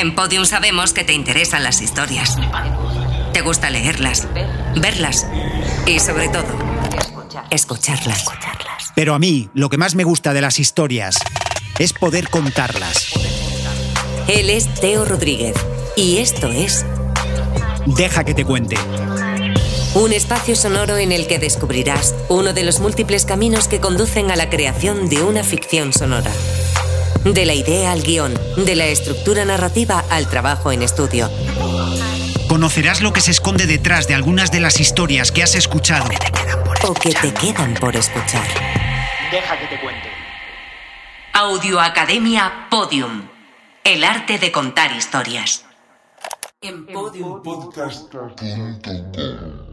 En Podium sabemos que te interesan las historias. Te gusta leerlas, verlas y sobre todo, escucharlas. Pero a mí, lo que más me gusta de las historias es poder contarlas. Él es Teo Rodríguez y esto es Deja que te cuente. un espacio sonoro en el que descubrirás uno de los múltiples caminos que conducen a la creación de una ficción sonora. De la idea al guion, de la estructura narrativa al trabajo en estudio. Conocerás lo que se esconde detrás de algunas de las historias que has escuchado. O que te quedan por escuchar. Deja que te cuente. Audio Academia Podium. El arte de contar historias. En Podium. Podcast.com